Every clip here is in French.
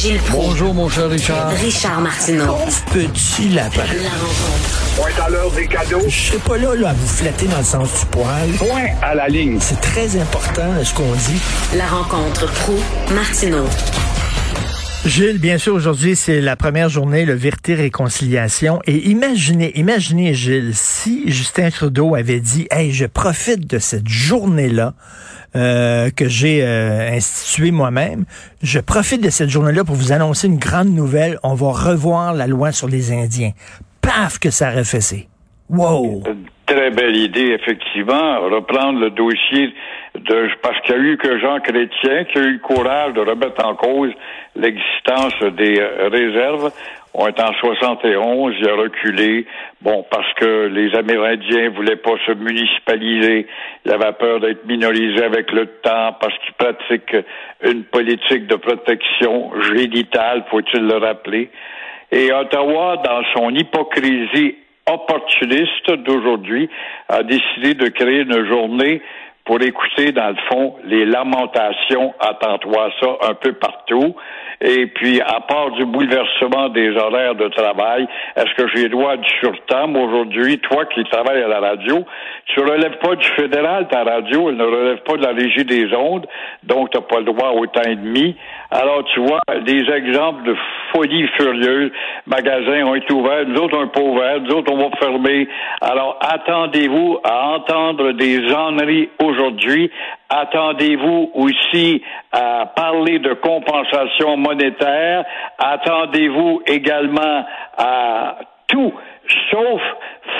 Gilles Proulx. Bonjour, mon cher Richard. Richard Martineau. Petit lapin. La rencontre. Point à l'heure des cadeaux. Je serai pas là, là à vous flatter dans le sens du poil. Point à la ligne. C'est très important ce qu'on dit. La rencontre Proulx-Martineau. Gilles, bien sûr, aujourd'hui, c'est la première journée, le Vérité-Réconciliation. Et imaginez, imaginez, Gilles, si Justin Trudeau avait dit, hey, je profite de cette journée-là, euh, que j'ai euh, instituée moi-même, je profite de cette journée-là pour vous annoncer une grande nouvelle. On va revoir la loi sur les Indiens. Paf, que ça aurait fait Wow! Très belle idée, effectivement. Reprendre le dossier de parce qu'il y a eu que Jean Chrétien qui a eu le courage de remettre en cause l'existence des euh, réserves. On est en 71, il a reculé. Bon, parce que les Amérindiens voulaient pas se municipaliser. Il avait peur d'être minorisé avec le temps parce qu'ils pratiquent une politique de protection génitale, faut-il le rappeler. Et Ottawa, dans son hypocrisie opportuniste d'aujourd'hui, a décidé de créer une journée pour écouter, dans le fond, les lamentations, attends-toi ça, un peu partout. Et puis, à part du bouleversement des horaires de travail, est-ce que j'ai droit du surtemps aujourd'hui? Toi qui travailles à la radio, tu relèves pas du fédéral, ta radio, elle ne relève pas de la régie des ondes, donc tu n'as pas le droit au temps et demi. Alors, tu vois, des exemples de folie furieuse. Magasins ont été ouverts, nous autres, on pas ouverts, nous autres, on va fermer. Alors, attendez-vous à entendre des enneries aujourd'hui. Attendez-vous aussi à parler de compensation monétaire. Attendez-vous également à tout sauf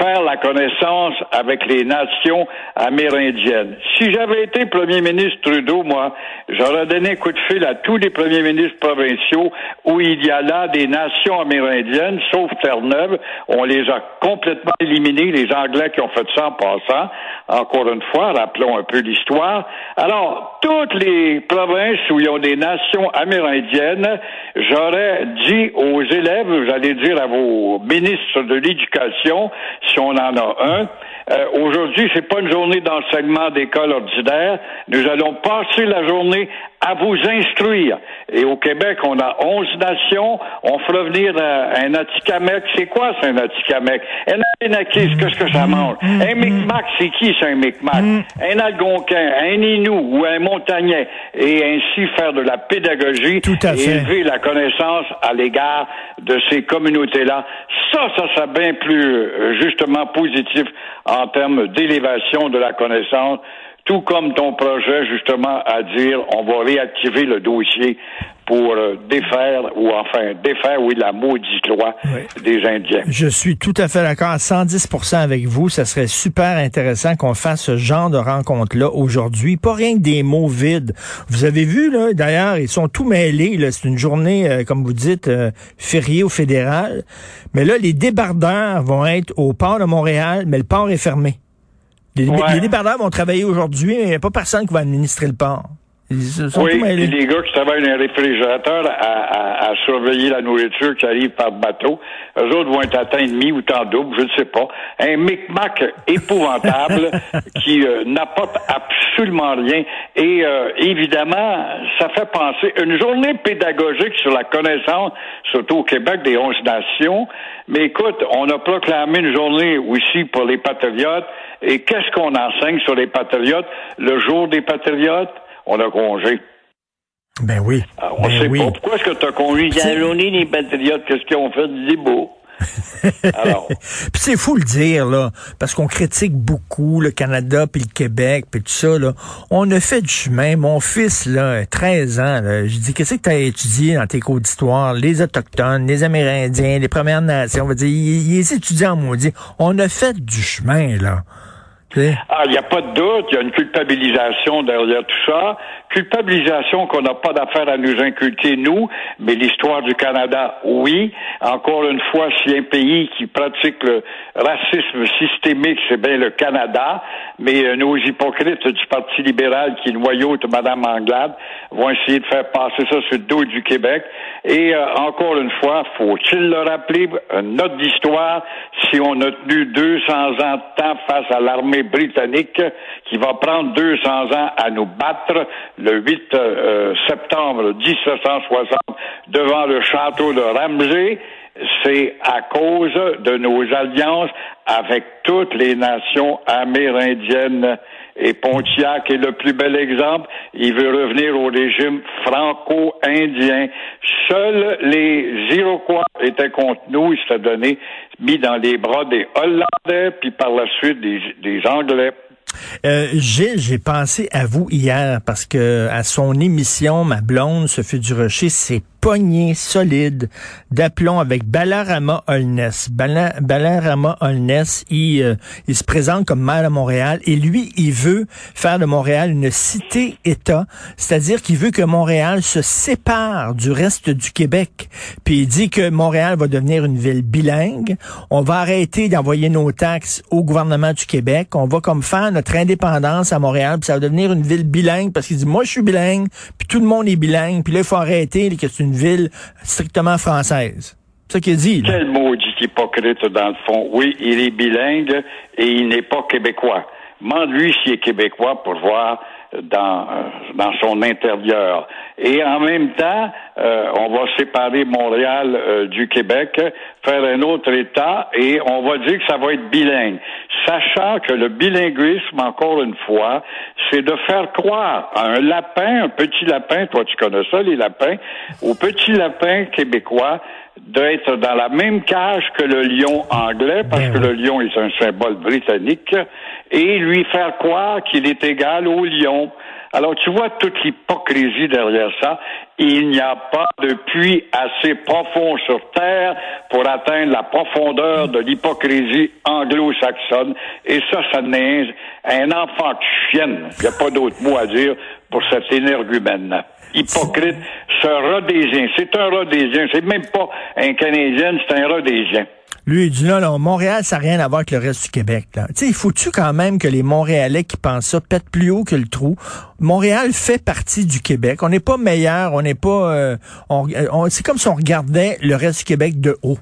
faire la connaissance avec les nations amérindiennes. Si j'avais été premier ministre Trudeau, moi, j'aurais donné un coup de fil à tous les premiers ministres provinciaux où il y a là des nations amérindiennes, sauf Terre-Neuve. On les a complètement éliminés, les Anglais qui ont fait ça en passant. Encore une fois, rappelons un peu l'histoire. Alors, toutes les provinces où il y a des nations amérindiennes, j'aurais dit aux élèves, allez dire à vos ministres de l'éducation, si on en a un. Euh, Aujourd'hui, c'est pas une journée d'enseignement d'école ordinaire. Nous allons passer la journée à vous instruire. Et au Québec, on a 11 nations. On fera venir euh, un Atikamek. C'est quoi, c'est un Atikamek? Un Abenakis, qu'est-ce que ça mange? Un Micmac, c'est qui, c'est un Micmac? Un Algonquin, un Inou ou un Montagnais? Et ainsi faire de la pédagogie Tout à et fait. élever la connaissance à l'égard de ces communautés-là. Ça, ça serait bien plus, euh, justement, positif en termes d'élévation de la connaissance tout comme ton projet, justement, à dire on va réactiver le dossier pour euh, défaire, ou enfin, défaire, oui, la maudite loi Oui. des Indiens. Je suis tout à fait d'accord à 110% avec vous. Ça serait super intéressant qu'on fasse ce genre de rencontre-là aujourd'hui. Pas rien que des mots vides. Vous avez vu, là, d'ailleurs, ils sont tout mêlés. là. C'est une journée, euh, comme vous dites, euh, fériée au fédéral. Mais là, les débardeurs vont être au port de Montréal, mais le port est fermé. Les, Ouais. les débardeurs vont travailler aujourd'hui, mais il n'y a pas personne qui va administrer le port. Oui, puis les gars qui travaillent dans un réfrigérateur à, à- à surveiller la nourriture qui arrive par bateau, eux autres vont être atteints de demi ou temps double, je ne sais pas. Un micmac épouvantable qui euh, n'apporte absolument rien. Et euh, évidemment, ça fait penser une journée pédagogique sur la connaissance, surtout au Québec, des 11 nations. Mais écoute, on a proclamé une journée aussi pour les patriotes. Et qu'est-ce qu'on enseigne sur les patriotes? Le jour des patriotes, on a congé. Ben oui. Ah, on Ben sait oui. pas. Pourquoi est-ce que tu as la journée des patriotes? Qu'est-ce qu'ils ont fait du beau? Alors, Puis c'est fou le dire, là, parce qu'on critique beaucoup le Canada puis le Québec puis tout ça, là. On a fait du chemin. Mon fils, là, 13 ans, là, je dis, qu'est-ce que tu as étudié dans tes cours d'histoire? Les Autochtones, les Amérindiens, les Premières Nations. On va dire, il, il est étudiant, maudit. On a fait du chemin, là. Ah, il n'y a pas de doute, il y a une culpabilisation derrière tout ça. Culpabilisation qu'on n'a pas d'affaire à nous inculquer, nous, mais l'histoire du Canada, oui. Encore une fois, a un pays qui pratique le racisme systémique, c'est bien le Canada, mais euh, nos hypocrites du Parti libéral qui noyautent Mme Anglade vont essayer de faire passer ça sur le dos du Québec. Et euh, encore une fois, faut-il le rappeler, une note d'histoire, si on a tenu 200 ans de temps face à l'armée britannique, qui va prendre 200 ans à nous battre le 8 euh, septembre 1760 devant le château de Ramsey, c'est à cause de nos alliances avec toutes les nations amérindiennes. Et Pontiac est le plus bel exemple. Il veut revenir au régime franco-indien. Seuls les Iroquois étaient contre nous. Il s'était donné, mis dans les bras des Hollandais, puis par la suite des Anglais. Euh, j'ai pensé à vous hier parce que à son émission, ma blonde, Sophie Durocher, s'est poignée solide d'aplomb avec Balarama Holness. Balarama Holness, il, euh, il se présente comme maire de Montréal et lui, il veut faire de Montréal une cité-État, c'est-à-dire qu'il veut que Montréal se sépare du reste du Québec. Puis il dit que Montréal va devenir une ville bilingue. On va arrêter d'envoyer nos taxes au gouvernement du Québec. On va comme faire notre indépendance à Montréal, puis ça va devenir une ville bilingue parce qu'il dit moi je suis bilingue, puis tout le monde est bilingue, puis là il faut arrêter que c'est une ville strictement française. C'est ça qu'il dit. Quel maudit hypocrite dans le fond. Oui, il est bilingue et il n'est pas québécois. Demande-lui s'il est québécois pour voir dans, dans son intérieur. Et en même temps, euh, on va séparer Montréal euh, du Québec, faire un autre État, et on va dire que ça va être bilingue. Sachant que le bilinguisme, encore une fois, c'est de faire croire à un lapin, un petit lapin, toi tu connais ça, les lapins, au petit lapin québécois, d'être dans la même cage que le lion anglais, parce Ben que le lion est un symbole britannique, et lui faire croire qu'il est égal au lion. Alors, tu vois toute l'hypocrisie derrière ça. Il n'y a pas de puits assez profond sur Terre pour atteindre la profondeur de l'hypocrisie anglo-saxonne. Et ça, ça n'est un enfant de chienne. Il n'y a pas d'autre mot à dire pour cet énergumène. Hypocrite, ce rhodésien. C'est un rhodésien. C'est même pas un Canadien, c'est un rhodésien. Lui, il dit là, là, Montréal, ça n'a rien à voir avec le reste du Québec. Là. Tu sais, il faut-tu quand même que les Montréalais qui pensent ça pètent plus haut que le trou? Montréal fait partie du Québec. On n'est pas meilleur, on n'est pas... euh, on- on- c'est comme si on regardait le reste du Québec de haut.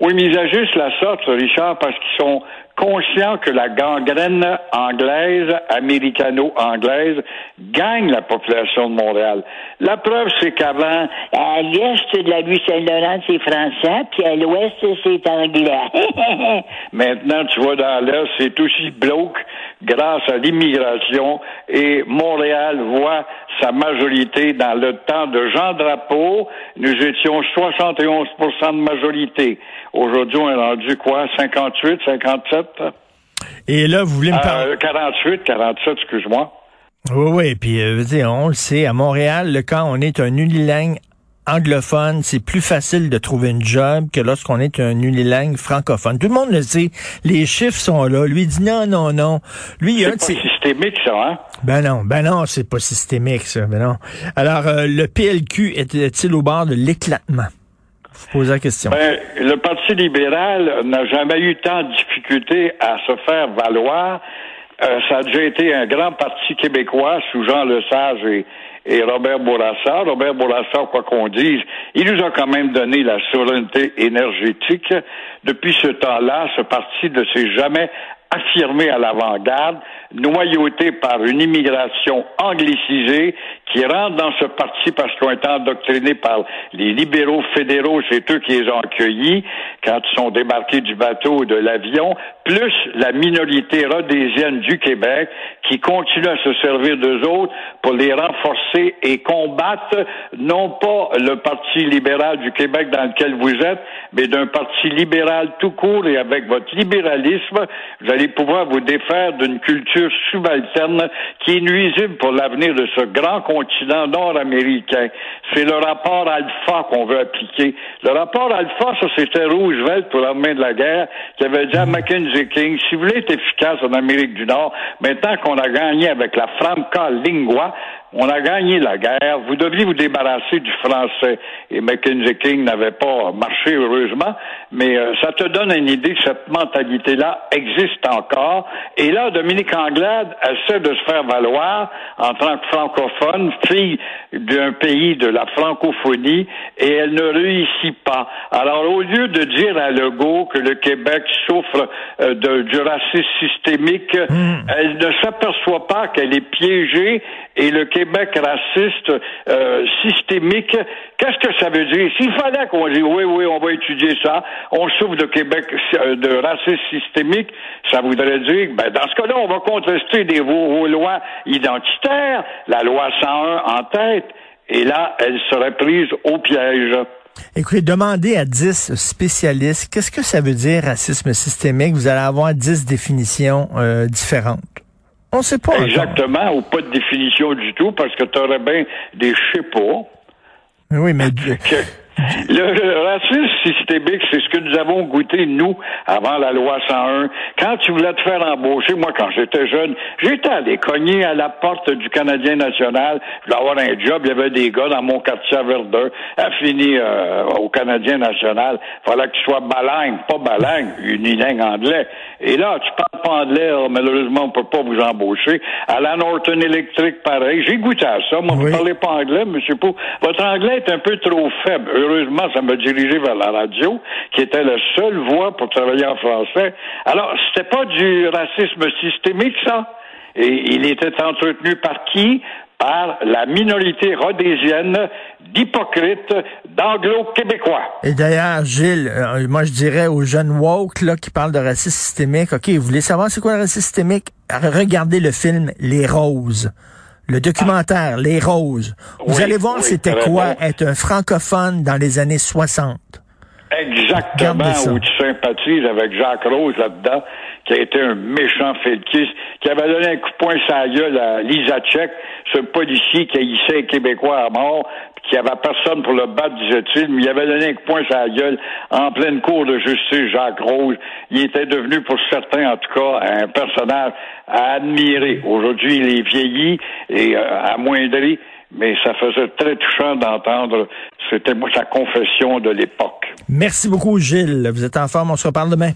Oui, mais ils ajustent la sorte, Richard, parce qu'ils sont conscients que la gangrène anglaise, américano-anglaise, gagne la population de Montréal. La preuve, c'est qu'avant, À l'est de la rue Saint-Laurent, c'est français, puis à l'ouest, c'est anglais. maintenant, tu vois, dans l'Est, c'est aussi bloque grâce à l'immigration et Montréal voit sa majorité dans le temps de Jean Drapeau. Nous étions 71% de majorité. Aujourd'hui, on est rendu quoi? 58, 57? Et là, vous voulez me parler... Euh, 48, 47, excuse-moi. Oui, oui, puis euh, on le sait, à Montréal, quand on est un unilingue anglophone, c'est plus facile de trouver une job que lorsqu'on est un unilingue francophone. Tout le monde le sait, les chiffres sont là. Lui dit non, non, non. Lui, il y a un C'est pas systémique, ça, hein? Ben non, ben non, c'est pas systémique, ça. Ben non. Alors, euh, le PLQ est-il au bord de l'éclatement? Ben, le Parti libéral n'a jamais eu tant de difficultés à se faire valoir. Euh, ça a déjà été un grand parti québécois sous Jean Lesage et, et Robert Bourassa. Robert Bourassa, quoi qu'on dise, il nous a quand même donné la souveraineté énergétique. Depuis ce temps-là, ce parti ne s'est jamais affirmé à l'avant-garde, noyauté par une immigration anglicisée qui rentre dans ce parti parce qu'ils ont été endoctrinés par les libéraux fédéraux, c'est eux qui les ont accueillis quand ils sont débarqués du bateau ou de l'avion, plus la minorité rhodésienne du Québec qui continue à se servir d'eux autres pour les renforcer et combattre non pas le Parti libéral du Québec dans lequel vous êtes, mais d'un parti libéral tout court et avec votre libéralisme, allez pouvoir vous défaire d'une culture subalterne qui est nuisible pour l'avenir de ce grand continent nord-américain. C'est le rapport alpha qu'on veut appliquer. Le rapport alpha, ça c'était Roosevelt pour l'armée de la guerre qui avait dit à Mackenzie King, si vous voulez être efficace en Amérique du Nord, maintenant qu'on a gagné avec la franca lingua, on a gagné la guerre, vous deviez vous débarrasser du français. Et Mackenzie King n'avait pas marché, heureusement, mais euh, ça te donne une idée que cette mentalité-là existe encore. Et là, Dominique Anglade essaie de se faire valoir en tant que francophone, fille d'un pays de la francophonie, et elle ne réussit pas. Alors, au lieu de dire à Legault que le Québec souffre euh, de, du racisme systémique, Hmm. elle ne s'aperçoit pas qu'elle est piégée et le Québec raciste euh, systémique, qu'est-ce que ça veut dire? S'il fallait qu'on dise oui, oui, on va étudier ça, on souffre de Québec euh, de racisme systémique, ça voudrait dire, ben, dans ce cas-là, on va contester des vos, vos lois identitaires, la loi 101 en tête, et là, elle serait prise au piège. Écoutez, demandez à 10 spécialistes qu'est-ce que ça veut dire racisme systémique? Vous allez avoir 10 définitions euh, différentes. On sait pas. encore. Exactement, ou pas de définition du tout, parce que tu aurais bien des je sais pas. Oui, mais que le, le racisme systémique, c'est ce que nous avons goûté, nous, avant la loi 101. Quand tu voulais te faire embaucher, moi, quand j'étais jeune, j'étais allé cogner à la porte du Canadien national. Je voulais avoir un job. Il y avait des gars dans mon quartier à Verdun, à fini euh, au Canadien national. fallait que tu sois balingue, pas balingue, unilingue anglais. Et là, tu parles pas anglais, alors, malheureusement, on peut pas vous embaucher. À la Norton Electric, pareil. J'ai goûté à ça. Moi, Oui. vous parlez pas anglais, monsieur Pau. Votre anglais est un peu trop faible. Heureusement, ça m'a dirigé vers la radio, qui était la seule voie pour travailler en français. Alors, c'était pas du racisme systémique, ça? Et il était entretenu par qui? Par la minorité rhodésienne d'hypocrites, d'anglo-québécois. Et d'ailleurs, Gilles, euh, moi je dirais aux jeunes woke là, qui parlent de racisme systémique, OK, vous voulez savoir c'est quoi le racisme systémique? Regardez le film Les Roses. Le documentaire Les Roses. Vous Oui, allez voir oui, c'était quoi bon. être un francophone dans les années 60. Exactement, où tu sympathises avec Jacques Rose là-dedans, qui a été un méchant felkiste, qui avait donné un coup de poing sur la gueule à Lisa Tchek, ce policier qui haïssait les Québécois à mort, puis qui avait personne pour le battre, disait-il, mais il avait donné un poing sur la gueule en pleine cour de justice, Jacques Rose. Il était devenu, pour certains en tout cas, un personnage à admirer. Aujourd'hui, il est vieilli et euh, amoindri, mais ça faisait très touchant d'entendre, c'était moi sa confession de l'époque. Merci beaucoup, Gilles. Vous êtes en forme. On se reparle demain.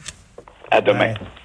À demain. Ouais.